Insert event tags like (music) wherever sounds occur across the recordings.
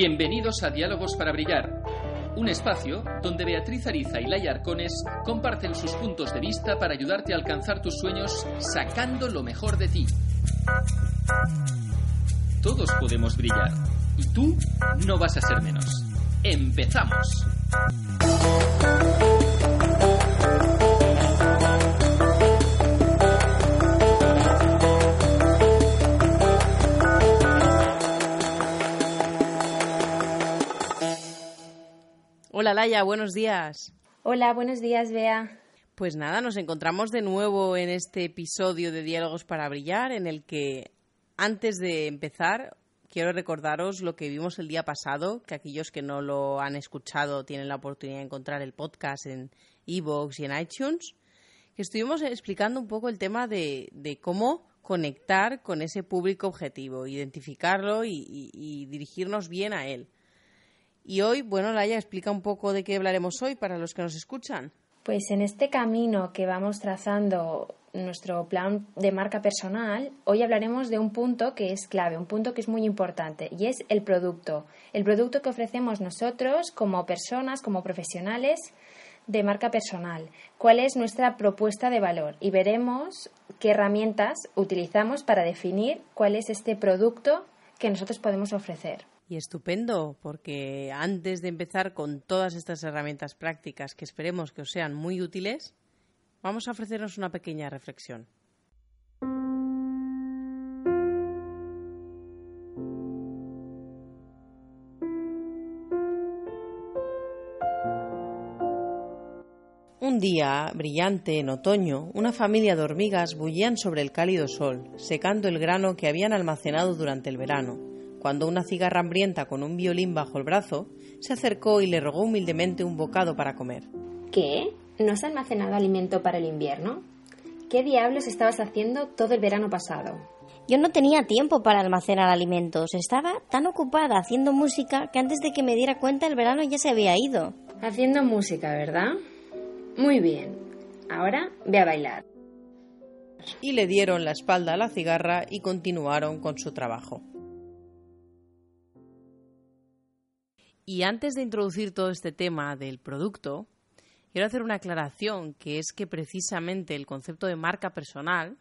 Bienvenidos a Diálogos para Brillar, un espacio donde Beatriz Ariza y Laia Arcones comparten sus puntos de vista para ayudarte a alcanzar tus sueños sacando lo mejor de ti. Todos podemos brillar y tú no vas a ser menos. ¡Empezamos! Hola Laia, buenos días. Hola, buenos días, Bea. Pues nada, nos encontramos de nuevo en este episodio de Diálogos para Brillar, en el que antes de empezar quiero recordaros lo que vimos el día pasado, que aquellos que no lo han escuchado tienen la oportunidad de encontrar el podcast en iVoox y en iTunes, que estuvimos explicando un poco el tema de, de cómo conectar con ese público objetivo, identificarlo y, y- y dirigirnos bien a él. Y hoy, bueno, Laia, explica un poco de qué hablaremos hoy para los que nos escuchan. Pues en este camino que vamos trazando nuestro plan de marca personal, hoy hablaremos de un punto que es clave, un punto que es muy importante, y es el producto. El producto que ofrecemos nosotros como personas, como profesionales de marca personal. ¿Cuál es nuestra propuesta de valor? Y veremos qué herramientas utilizamos para definir cuál es este producto que nosotros podemos ofrecer. Y estupendo, porque antes de empezar con todas estas herramientas prácticas que esperemos que os sean muy útiles, vamos a ofrecernos una pequeña reflexión. Un día brillante en otoño, una familia de hormigas bullían sobre el cálido sol, secando el grano que habían almacenado durante el verano, cuando una cigarra hambrienta con un violín bajo el brazo se acercó y le rogó humildemente un bocado para comer. ¿Qué? ¿No has almacenado alimento para el invierno? ¿Qué diablos estabas haciendo todo el verano pasado? Yo no tenía tiempo para almacenar alimentos. Estaba tan ocupada haciendo música que antes de que me diera cuenta el verano ya se había ido. Haciendo música, ¿verdad? Muy bien. Ahora ve a bailar. Y le dieron la espalda a la cigarra y continuaron con su trabajo. Y antes de introducir todo este tema del producto, quiero hacer una aclaración, que es que precisamente el concepto de marca personal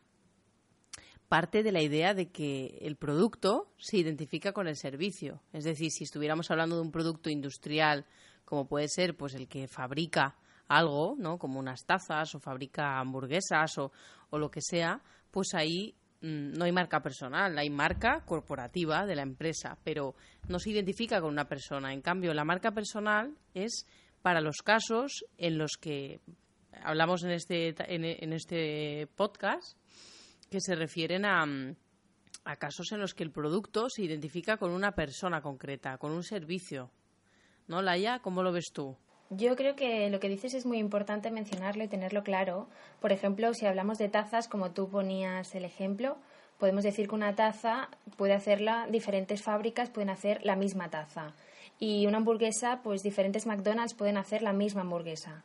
parte de la idea de que el producto se identifica con el servicio. Es decir, si estuviéramos hablando de un producto industrial, como puede ser pues el que fabrica algo, ¿no? Como unas tazas o fabrica hamburguesas o, o lo que sea, pues ahí no hay marca personal, hay marca corporativa de la empresa, pero no se identifica con una persona. En cambio, la marca personal es para los casos en los que hablamos en este, en, en este podcast, que se refieren a, mm, a casos en los que el producto se identifica con una persona concreta, con un servicio. ¿No, Laia? ¿Cómo lo ves tú? Yo creo que lo que dices es muy importante mencionarlo y tenerlo claro. Por ejemplo, si hablamos de tazas, como tú ponías el ejemplo, podemos decir que una taza puede hacerla, diferentes fábricas pueden hacer la misma taza. Y una hamburguesa, pues diferentes McDonald's pueden hacer la misma hamburguesa.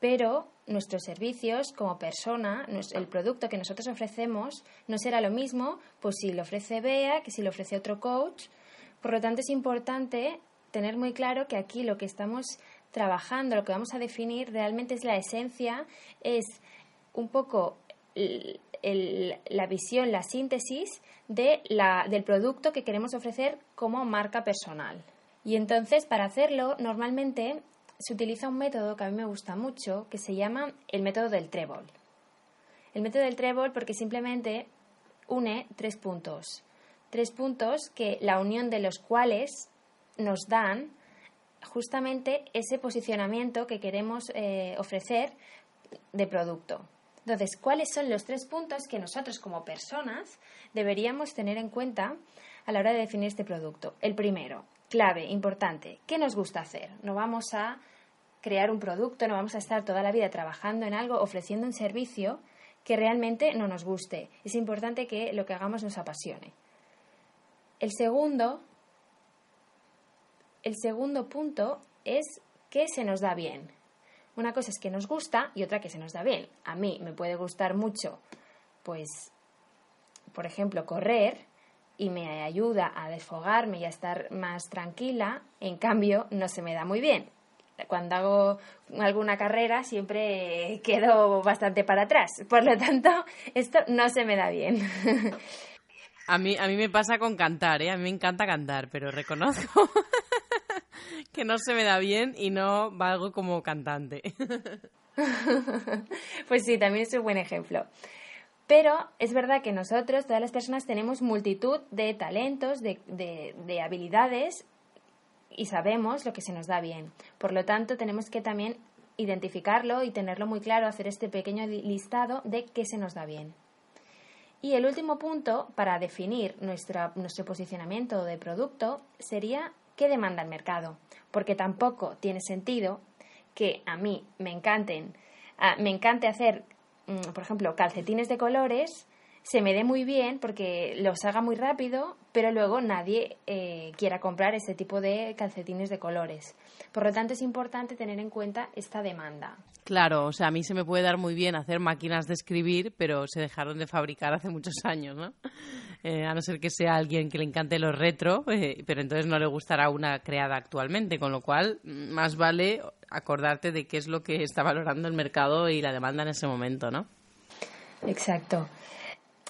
Pero nuestros servicios como persona, el producto que nosotros ofrecemos, no será lo mismo pues si lo ofrece Bea que si lo ofrece otro coach. Por lo tanto, es importante tener muy claro que aquí lo que estamos trabajando, lo que vamos a definir realmente es la esencia, es un poco la visión, la síntesis de la, del producto que queremos ofrecer como marca personal. Y entonces, para hacerlo, normalmente se utiliza un método que a mí me gusta mucho, que se llama el método del trébol. El método del trébol porque simplemente une tres puntos. Tres puntos que la unión de los cuales nos dan justamente ese posicionamiento que queremos eh, ofrecer de producto. Entonces, ¿cuáles son los tres puntos que nosotros como personas deberíamos tener en cuenta a la hora de definir este producto? El primero, clave, importante, ¿qué nos gusta hacer? No vamos a crear un producto, no vamos a estar toda la vida trabajando en algo, ofreciendo un servicio que realmente no nos guste. Es importante que lo que hagamos nos apasione. El segundo, el segundo punto es que se nos da bien. Una cosa es que nos gusta y otra que se nos da bien. A mí me puede gustar mucho, pues, por ejemplo, correr, y me ayuda a desfogarme y a estar más tranquila, en cambio no se me da muy bien. Cuando hago alguna carrera siempre quedo bastante para atrás. Por lo tanto, esto no se me da bien. (laughs) A mí, a mí me pasa con cantar, ¿eh? A mí me encanta cantar, pero reconozco que no se me da bien y no valgo como cantante. (laughs) pues sí, también es un buen ejemplo. Pero es verdad que nosotros, todas las personas, tenemos multitud de talentos, de, de, habilidades y sabemos lo que se nos da bien. Por lo tanto, tenemos que también identificarlo y tenerlo muy claro, hacer este pequeño listado de qué se nos da bien. Y el último punto para definir nuestro posicionamiento de producto sería qué demanda el mercado, porque tampoco tiene sentido que a mí me encanten, me encante hacer Mm, por ejemplo, calcetines de colores, se me dé muy bien porque los haga muy rápido, pero luego nadie eh, quiera comprar este tipo de calcetines de colores. Por lo tanto, es importante tener en cuenta esta demanda. Claro, o sea, a mí se me puede dar muy bien hacer máquinas de escribir, pero se dejaron de fabricar hace muchos años, ¿no? (laughs) Eh, a no ser que sea alguien que le encante los retro, eh, pero entonces no le gustará una creada actualmente, con lo cual mm, más vale acordarte de qué es lo que está valorando el mercado y la demanda en ese momento, ¿no? Exacto.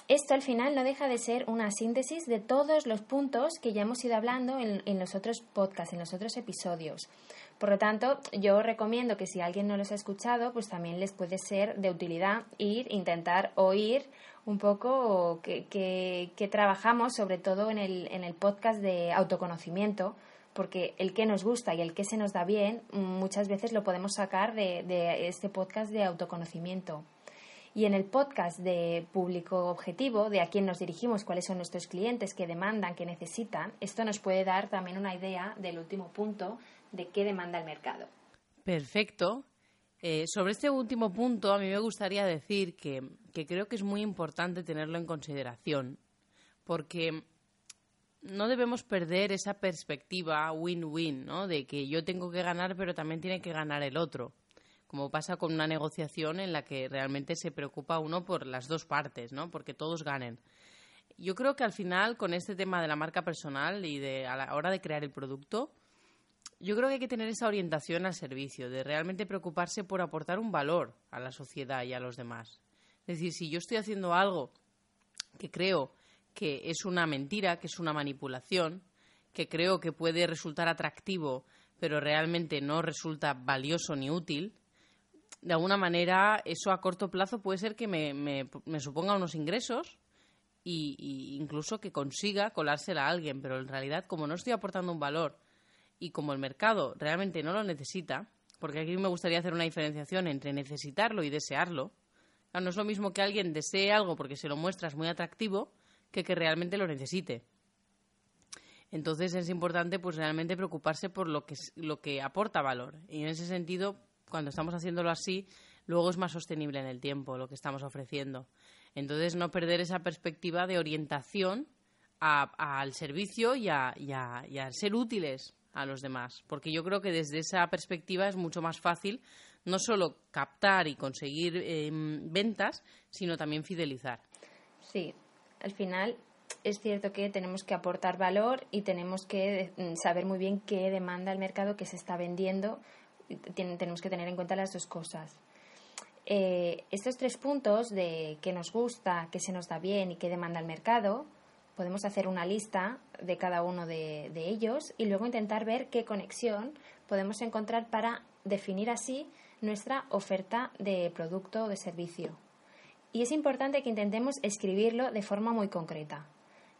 Esto al final no deja de ser una síntesis de todos los puntos que ya hemos ido hablando en, los otros podcasts, en los otros episodios. Por lo tanto, yo recomiendo que si alguien no los ha escuchado, pues también les puede ser de utilidad ir, intentar oír un poco que, que, trabajamos, sobre todo en el, en el podcast de autoconocimiento, porque el que nos gusta y el que se nos da bien, muchas veces lo podemos sacar de, de este podcast de autoconocimiento. Y en el podcast de público objetivo, de a quién nos dirigimos, cuáles son nuestros clientes, qué demandan, qué necesitan, esto nos puede dar también una idea del último punto de qué demanda el mercado. Perfecto. Eh, sobre este último punto, a mí me gustaría decir que, que creo que es muy importante tenerlo en consideración, porque no debemos perder esa perspectiva win-win, ¿no? De que yo tengo que ganar, pero también tiene que ganar el otro. Como pasa con una negociación en la que realmente se preocupa uno por las dos partes, ¿no? Porque todos ganen. Yo creo que al final, con este tema de la marca personal y de a la hora de crear el producto, yo creo que hay que tener esa orientación al servicio, de realmente preocuparse por aportar un valor a la sociedad y a los demás. Es decir, si yo estoy haciendo algo que creo que es una mentira, que es una manipulación, que creo que puede resultar atractivo, pero realmente no resulta valioso ni útil, de alguna manera eso a corto plazo puede ser que me, me, suponga unos ingresos e incluso que consiga colársela a alguien, pero en realidad como no estoy aportando un valor y como el mercado realmente no lo necesita, porque aquí me gustaría hacer una diferenciación entre necesitarlo y desearlo, no es lo mismo que alguien desee algo porque se lo muestras muy atractivo que que realmente lo necesite. Entonces es importante pues realmente preocuparse por lo que, lo que aporta valor. Y en ese sentido, cuando estamos haciéndolo así, luego es más sostenible en el tiempo lo que estamos ofreciendo. Entonces no perder esa perspectiva de orientación al servicio y a ser útiles a los demás. Porque yo creo que desde esa perspectiva es mucho más fácil no solo captar y conseguir em, ventas, sino también fidelizar. Sí, al final es cierto que tenemos que aportar valor y tenemos que mm, saber muy bien qué demanda el mercado que se está vendiendo. Tenemos que tener en cuenta las dos cosas. Eh, estos tres puntos de qué nos gusta, qué se nos da bien y qué demanda el mercado, podemos hacer una lista de cada uno de, ellos y luego intentar ver qué conexión podemos encontrar para definir así nuestra oferta de producto o de servicio. Y es importante que intentemos escribirlo de forma muy concreta,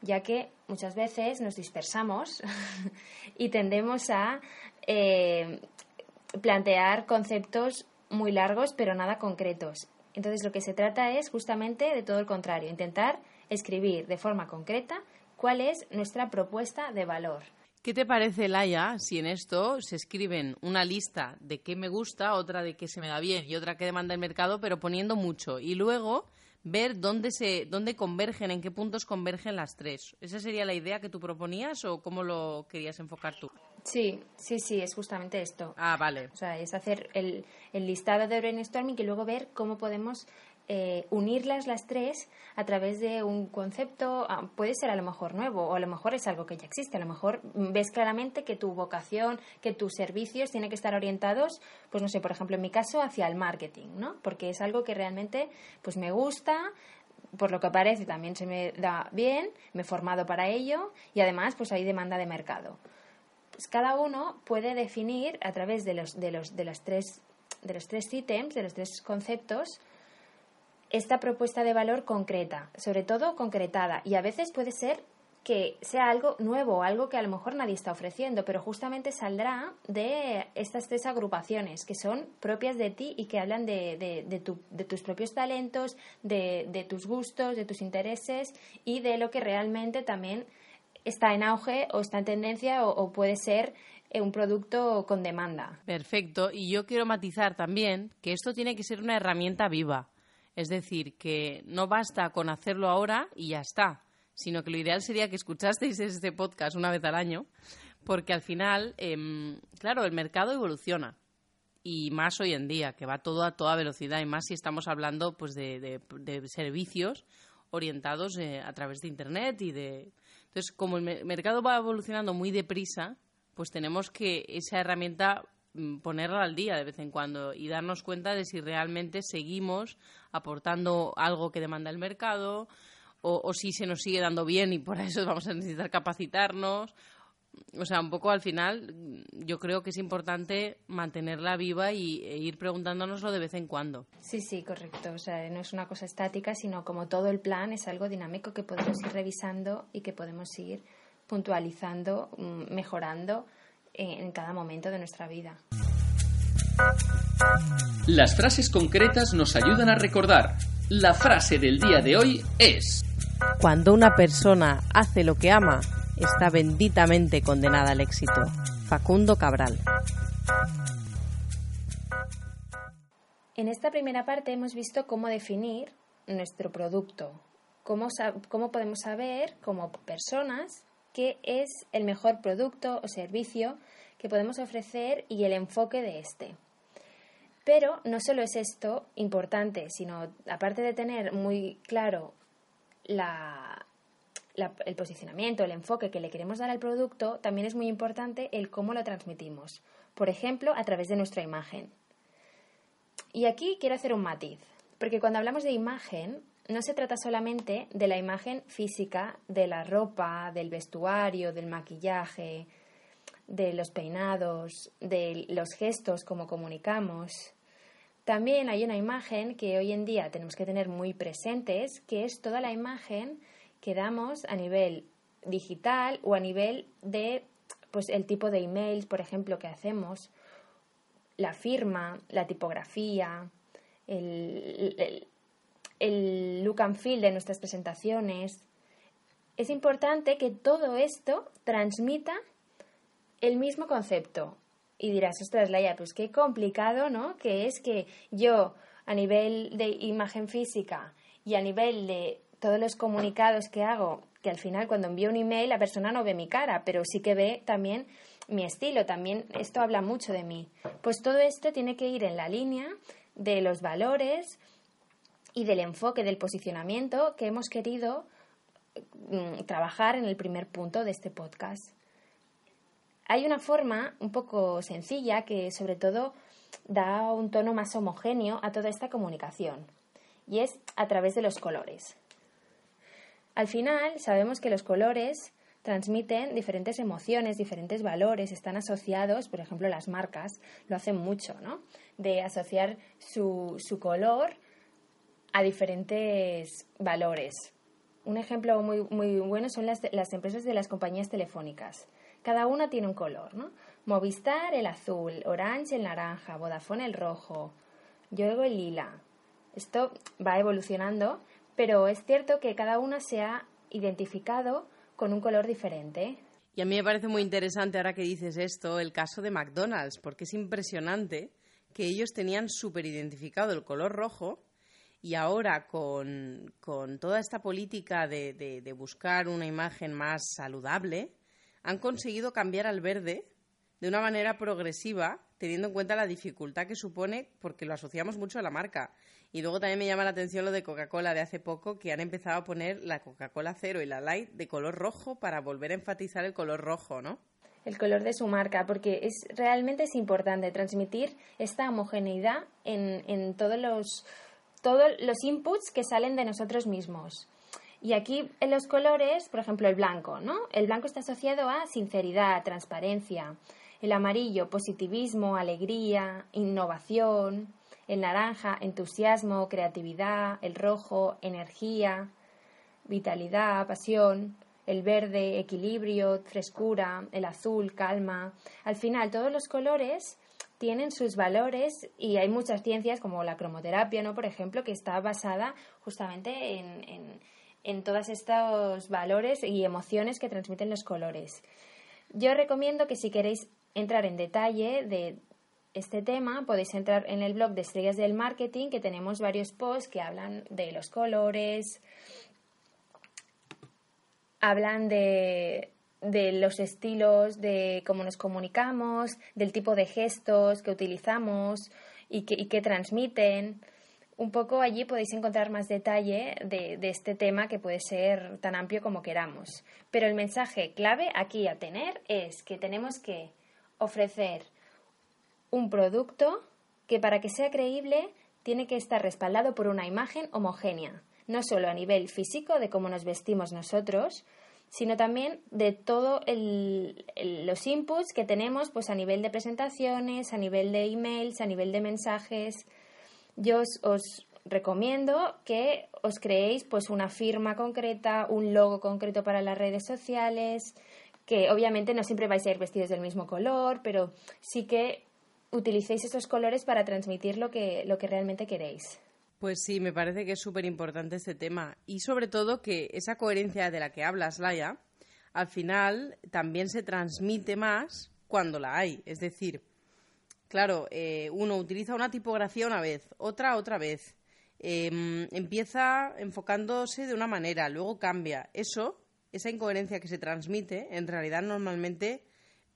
ya que muchas veces nos dispersamos (laughs) y tendemos a eh, plantear conceptos muy largos pero nada concretos. Entonces lo que se trata es justamente de todo el contrario, intentar escribir de forma concreta cuál es nuestra propuesta de valor. ¿Qué te parece, Laia, si en esto se escriben una lista de qué me gusta, otra de qué se me da bien y otra que demanda el mercado, pero poniendo mucho? Y luego ver dónde, se, dónde convergen, en qué puntos convergen las tres. ¿Esa sería la idea que tú proponías o cómo lo querías enfocar tú? Sí, sí, sí, es justamente esto. Ah, vale. O sea, es hacer el, el listado de brainstorming y luego ver cómo podemos eh, unirlas las tres a través de un concepto, ah, puede ser a lo mejor nuevo o a lo mejor es algo que ya existe, a lo mejor ves claramente que tu vocación, que tus servicios tienen que estar orientados, pues no sé, por ejemplo, en mi caso, hacia el marketing, ¿no? Porque es algo que realmente pues me gusta, por lo que parece también se me da bien, me he formado para ello y además pues hay demanda de mercado. Pues cada uno puede definir a través de los, de los, de las tres de los tres ítems, de los tres conceptos, esta propuesta de valor concreta, sobre todo concretada, y a veces puede ser que sea algo nuevo, algo que a lo mejor nadie está ofreciendo, pero justamente saldrá de estas tres agrupaciones que son propias de ti y que hablan de, de, tus propios talentos, de, tus gustos, de tus intereses y de lo que realmente también está en auge o está en tendencia o puede ser eh, un producto con demanda. Perfecto. Y yo quiero matizar también que esto tiene que ser una herramienta viva. Es decir, que no basta con hacerlo ahora y ya está, sino que lo ideal sería que escuchasteis (laughs) este podcast una vez al año, porque al final, em, claro, el mercado evoluciona. Y más hoy en día, que va todo a toda velocidad y más si estamos hablando pues de, servicios orientados eh, a través de Internet y de... Entonces, como el mercado va evolucionando muy deprisa, pues tenemos que esa herramienta ponerla al día de vez en cuando y darnos cuenta de si realmente seguimos aportando algo que demanda el mercado o, si se nos sigue dando bien y por (laughs) eso vamos a necesitar capacitarnos. O sea, un poco al final yo creo que es importante mantenerla viva y, e ir preguntándonoslo de vez en cuando. Sí, sí, correcto. O sea, no es una cosa estática, sino como todo el plan es algo dinámico que podemos ir revisando y que podemos ir puntualizando, mm, mejorando en cada momento de nuestra vida. Las frases concretas nos ayudan a recordar. La frase del día de hoy es... Cuando una persona hace lo que ama, está benditamente condenada al éxito. Facundo Cabral. En esta primera parte hemos visto cómo definir nuestro producto, cómo, cómo podemos saber como personas qué es el mejor producto o servicio que podemos ofrecer y el enfoque de este. Pero no solo es esto importante, sino aparte de tener muy claro el posicionamiento, el enfoque que le queremos dar al producto, también es muy importante el cómo lo transmitimos. Por ejemplo, a través de nuestra imagen. Y aquí quiero hacer un matiz, porque cuando hablamos de imagen, no se trata solamente de la imagen física de la ropa, del vestuario, del maquillaje, de los peinados, de los gestos, como comunicamos. También hay una imagen que hoy en día tenemos que tener muy presentes, que es toda la imagen que damos a nivel digital o a nivel de pues el tipo de emails, por ejemplo, que hacemos, la firma, la tipografía, el, el look and feel de nuestras presentaciones. Es importante que todo esto transmita el mismo concepto. Y dirás, ostras, Laia, pues qué complicado, ¿no? Que es que yo, a nivel de imagen física y a nivel de todos los comunicados que hago, que al final cuando envío un email la persona no ve mi cara, pero sí que ve también mi estilo, también esto habla mucho de mí. Pues todo esto tiene que ir en la línea de los valores, y del enfoque del posicionamiento que hemos querido mm, trabajar en el primer punto de este podcast. Hay una forma un poco sencilla que sobre todo da un tono más homogéneo a toda esta comunicación y es a través de los colores. Al final sabemos que los colores transmiten diferentes emociones, diferentes valores, están asociados, por ejemplo, las marcas lo hacen mucho, ¿no? De asociar su, su color a diferentes valores. Un ejemplo muy, muy bueno son las, las empresas de las compañías telefónicas. Cada una tiene un color, ¿no? Movistar el azul, Orange el naranja, Vodafone el rojo, Yoigo el lila. Esto va evolucionando, pero es cierto que cada una se ha identificado con un color diferente. Y a mí me parece muy interesante ahora que dices esto, el caso de McDonald's, porque es impresionante que ellos tenían súper identificado el color rojo y ahora con, toda esta política de, de, buscar una imagen más saludable, han conseguido cambiar al verde de una manera progresiva, teniendo en cuenta la dificultad que supone, porque lo asociamos mucho a la marca. Y luego también me llama la atención lo de Coca-Cola de hace poco, que han empezado a poner la Coca-Cola cero y la light de color rojo para volver a enfatizar el color rojo, ¿no? El color de su marca, porque es realmente es importante transmitir esta homogeneidad en, en todos los todos los inputs que salen de nosotros mismos. Y aquí en los colores, por ejemplo, el blanco, ¿no? El blanco está asociado a sinceridad, transparencia. El amarillo, positivismo, alegría, innovación. El naranja, entusiasmo, creatividad. El rojo, energía, vitalidad, pasión. El verde, equilibrio, frescura. El azul, calma. Al final, todos los colores tienen sus valores y hay muchas ciencias como la cromoterapia, ¿no? Por ejemplo, que está basada justamente en, en, en todos estos valores y emociones que transmiten los colores. Yo recomiendo que si queréis entrar en detalle de este tema, podéis entrar en el blog de Estrellas del Marketing, que tenemos varios posts que hablan de los colores, hablan de, de los estilos, de cómo nos comunicamos, del tipo de gestos que utilizamos y que, y que transmiten. Un poco allí podéis encontrar más detalle de, de, este tema que puede ser tan amplio como queramos. Pero el mensaje clave aquí a tener es que tenemos que ofrecer un producto que para que sea creíble tiene que estar respaldado por una imagen homogénea, no solo a nivel físico de cómo nos vestimos nosotros, sino también de todos los inputs que tenemos pues a nivel de presentaciones, a nivel de emails, a nivel de mensajes. Yo os, recomiendo que os creéis pues una firma concreta, un logo concreto para las redes sociales, que obviamente no siempre vais a ir vestidos del mismo color, pero sí que utilicéis esos colores para transmitir lo que, lo que realmente queréis. Pues sí, me parece que es súper importante este tema. Y sobre todo que esa coherencia de la que hablas, Laia, al final también se transmite más cuando la hay. Es decir, claro, eh, uno utiliza una tipografía una vez, otra otra vez. Eh, empieza enfocándose de una manera, luego cambia. Eso, esa incoherencia que se transmite, en realidad normalmente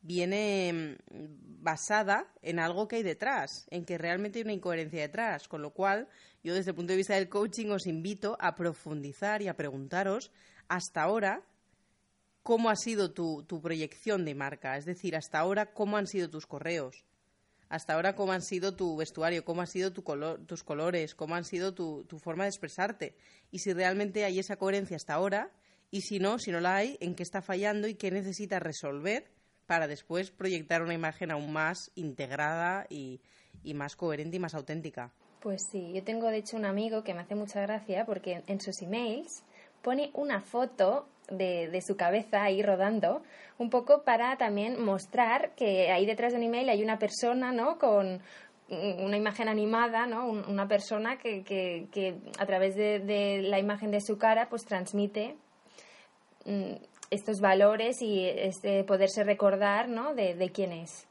viene mm, basada en algo que hay detrás, en que realmente hay una incoherencia detrás, con lo cual yo desde el punto de vista del coaching os invito a profundizar y a preguntaros hasta ahora cómo ha sido tu, tu proyección de marca, es decir, hasta ahora cómo han sido tus correos, hasta ahora cómo han sido tu vestuario, cómo han sido tu color, tus colores, cómo han sido tu, tu forma de expresarte y si realmente hay esa coherencia hasta ahora y si no, si no la hay, en qué está fallando y qué necesitas resolver para después proyectar una imagen aún más integrada y, más coherente y más auténtica. Pues sí, yo tengo de hecho un amigo que me hace mucha gracia porque en sus emails pone una foto de, de, su cabeza ahí rodando, un poco para también mostrar que ahí detrás de un email hay una persona, ¿no? Con una imagen animada, ¿no? Una persona que, que, que a través de, de, la imagen de su cara, pues transmite mm, estos valores y este poderse recordar ¿no? de, quién es.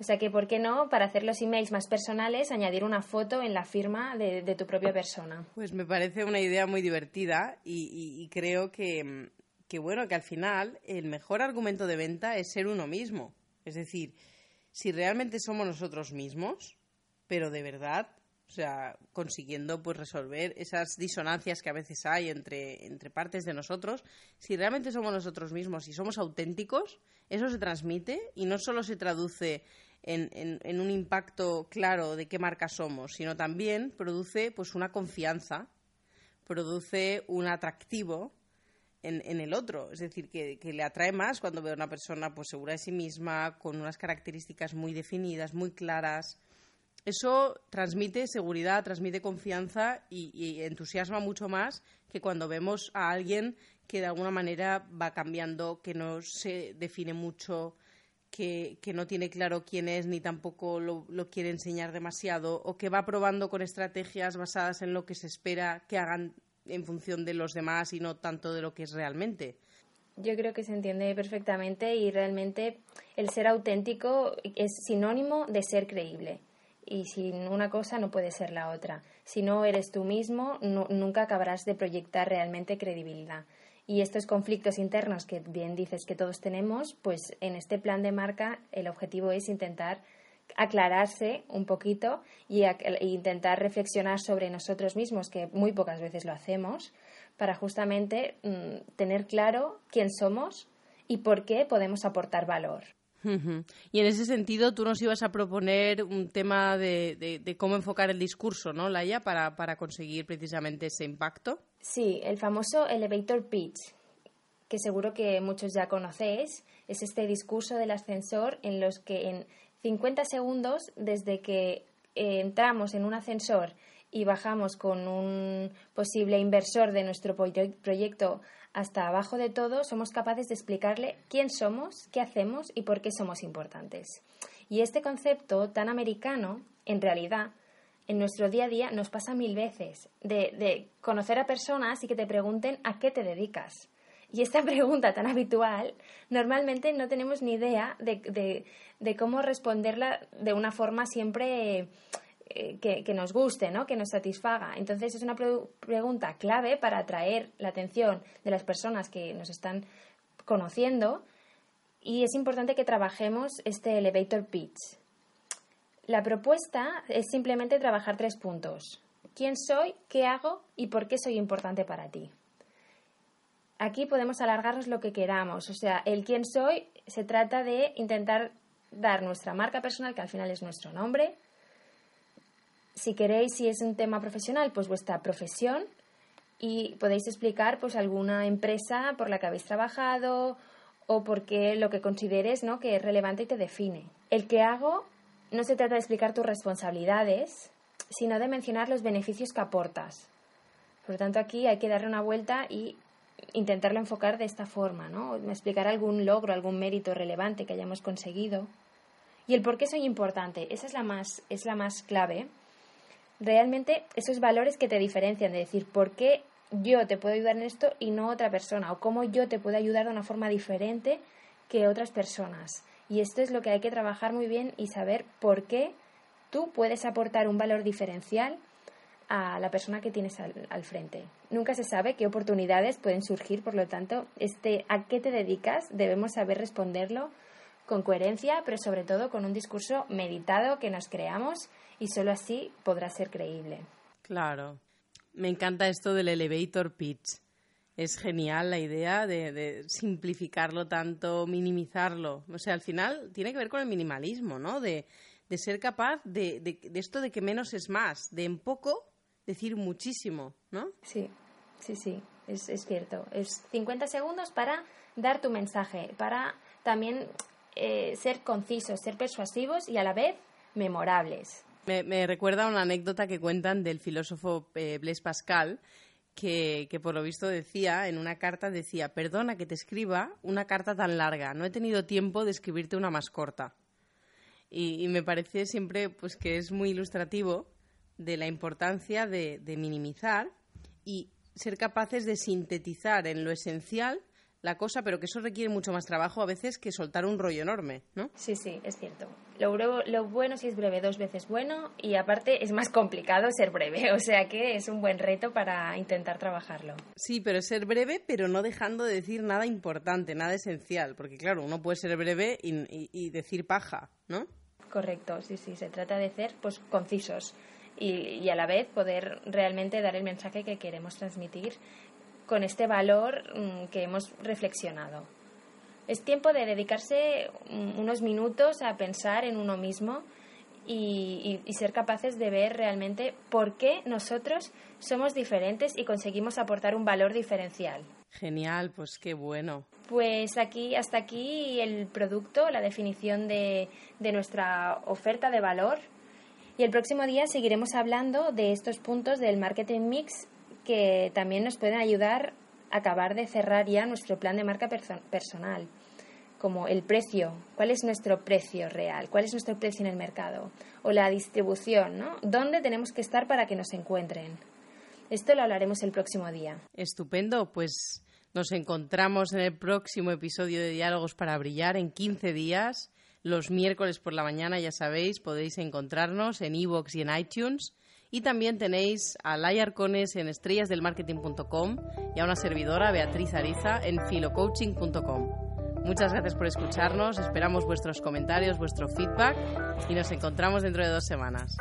O sea que, ¿por qué no, para hacer los emails más personales, añadir una foto en la firma de, tu propia persona? Pues me parece una idea muy divertida y, y, creo que, que, bueno, que al final el mejor argumento de venta es ser uno mismo. Es decir, si realmente somos nosotros mismos, pero de verdad, o sea, consiguiendo pues resolver esas disonancias que a veces hay entre, entre partes de nosotros. Si realmente somos nosotros mismos y somos auténticos, eso se transmite y no solo se traduce en, en, en, un impacto claro de qué marca somos, sino también produce pues una confianza, produce un atractivo en, en el otro. Es decir, que, que, le atrae más cuando ve a una persona pues segura de sí misma, con unas características muy definidas, muy claras eso transmite seguridad, transmite confianza y, entusiasma mucho más que cuando vemos a alguien que de alguna manera va cambiando, que no se define mucho, que, que no tiene claro quién es ni tampoco lo, lo, quiere enseñar demasiado o que va probando con estrategias basadas en lo que se espera que hagan en función de los demás y no tanto de lo que es realmente. Yo creo que se entiende perfectamente y realmente el ser auténtico es sinónimo de ser creíble y sin una cosa no puede ser la otra. Si no eres tú mismo, nunca acabarás de proyectar realmente credibilidad. Y estos conflictos internos que bien dices que todos tenemos, pues en este plan de marca el objetivo es intentar aclararse un poquito y e intentar reflexionar sobre nosotros mismos, que muy pocas veces lo hacemos, para justamente mm, tener claro quién somos y por qué podemos aportar valor. Y en ese sentido, tú nos ibas a proponer un tema de, cómo enfocar el discurso, ¿no, Laia, para, para, conseguir precisamente ese impacto? Sí, el famoso elevator pitch, que seguro que muchos ya conocéis, es este discurso del ascensor en los que en 50 segundos, desde que eh, entramos en un ascensor y bajamos con un posible inversor de nuestro proyecto hasta abajo de todo, somos capaces de explicarle quién somos, qué hacemos y por qué somos importantes. Y este concepto tan americano, en realidad, en nuestro día a día nos pasa mil veces, de, de conocer a personas y que te pregunten a qué te dedicas. Y esta (laughs) pregunta tan habitual, normalmente no tenemos ni idea de, de, cómo responderla de una forma siempre eh, que, nos guste, ¿no? que nos satisfaga. Entonces es una pregunta clave para atraer la atención de las personas que nos están conociendo y es importante que trabajemos este elevator pitch. La propuesta es simplemente trabajar tres puntos. ¿Quién soy? ¿Qué hago? ¿Y por qué soy importante para ti? Aquí podemos alargarnos lo que queramos. O sea, el quién soy se trata de intentar dar nuestra marca personal, que al final es nuestro nombre, si queréis, si es un tema profesional, pues vuestra profesión y podéis explicar pues alguna empresa por la que habéis trabajado o porque lo que consideres ¿no? que es relevante y te define. El que hago no se trata de explicar tus responsabilidades, sino de mencionar los beneficios que aportas. Por lo tanto, aquí hay que darle una vuelta y intentarlo enfocar de esta forma, ¿no? Explicar algún logro, algún mérito relevante que hayamos conseguido. Y el por qué soy importante, esa es la más, es la más clave realmente esos valores que te diferencian, de decir, ¿por qué yo te puedo ayudar en esto y no otra persona? O cómo yo te puedo ayudar de una forma diferente que otras personas. Y esto es lo que hay que trabajar muy bien y saber por qué tú puedes aportar un valor diferencial a la persona que tienes al, frente. Nunca se sabe qué oportunidades pueden surgir, por lo tanto, este a qué te dedicas debemos saber responderlo con coherencia, pero sobre todo con un discurso meditado que nos creamos y solo así podrá ser creíble. Claro. Me encanta esto del elevator pitch. Es genial la idea de, simplificarlo tanto, minimizarlo. O sea, al final tiene que ver con el minimalismo, ¿no? De, ser capaz de, de, esto de que menos es más, de en poco decir muchísimo, ¿no? Sí, sí, sí, es, es cierto. Es 50 segundos para dar tu mensaje, para también eh, ser concisos, ser persuasivos y a la vez memorables. Me, recuerda una anécdota que cuentan del filósofo eh, Blaise Pascal, que, por lo visto decía, en una carta decía, perdona que te escriba una carta tan larga, no he tenido tiempo de escribirte una más corta. Y, me parece siempre pues que es muy ilustrativo de la importancia de minimizar y ser capaces de sintetizar en lo esencial la cosa, pero que eso requiere mucho más trabajo a veces que soltar un rollo enorme, ¿no? Sí, sí, es cierto. Lo, lo bueno si es breve dos veces bueno y aparte es más complicado ser breve, (laughs) o sea que es un buen reto para intentar trabajarlo. Sí, pero ser breve, pero no dejando de decir nada importante, nada esencial, porque claro, uno puede ser breve y, y, decir paja, ¿no? Correcto, sí, sí, se trata de ser pues concisos. Y, y, a la vez poder realmente dar el mensaje que queremos transmitir con este valor mm, que hemos reflexionado. Es tiempo de dedicarse unos minutos a pensar en uno mismo y, ser capaces de ver realmente por qué nosotros somos diferentes y conseguimos aportar un valor diferencial. Genial, pues qué bueno. Pues aquí, hasta aquí el producto, la definición de, de nuestra oferta de valor. Y el próximo día seguiremos hablando de estos puntos del marketing mix que también nos pueden ayudar acabar de cerrar ya nuestro plan de marca personal, como el precio, cuál es nuestro precio real, cuál es nuestro precio en el mercado, o la distribución, ¿no? ¿Dónde tenemos que estar para que nos encuentren? Esto lo hablaremos el próximo día. Estupendo, pues nos encontramos en el próximo episodio de Diálogos para Brillar en 15 días. Los miércoles por la mañana, ya sabéis, podéis encontrarnos en iVoox y en iTunes. Y también tenéis a Laia Arcones en estrellasdelmarketing.com y a una servidora, Beatriz Ariza, en filocoaching.com. Muchas gracias por escucharnos, esperamos vuestros comentarios, vuestro feedback y nos encontramos dentro de dos semanas.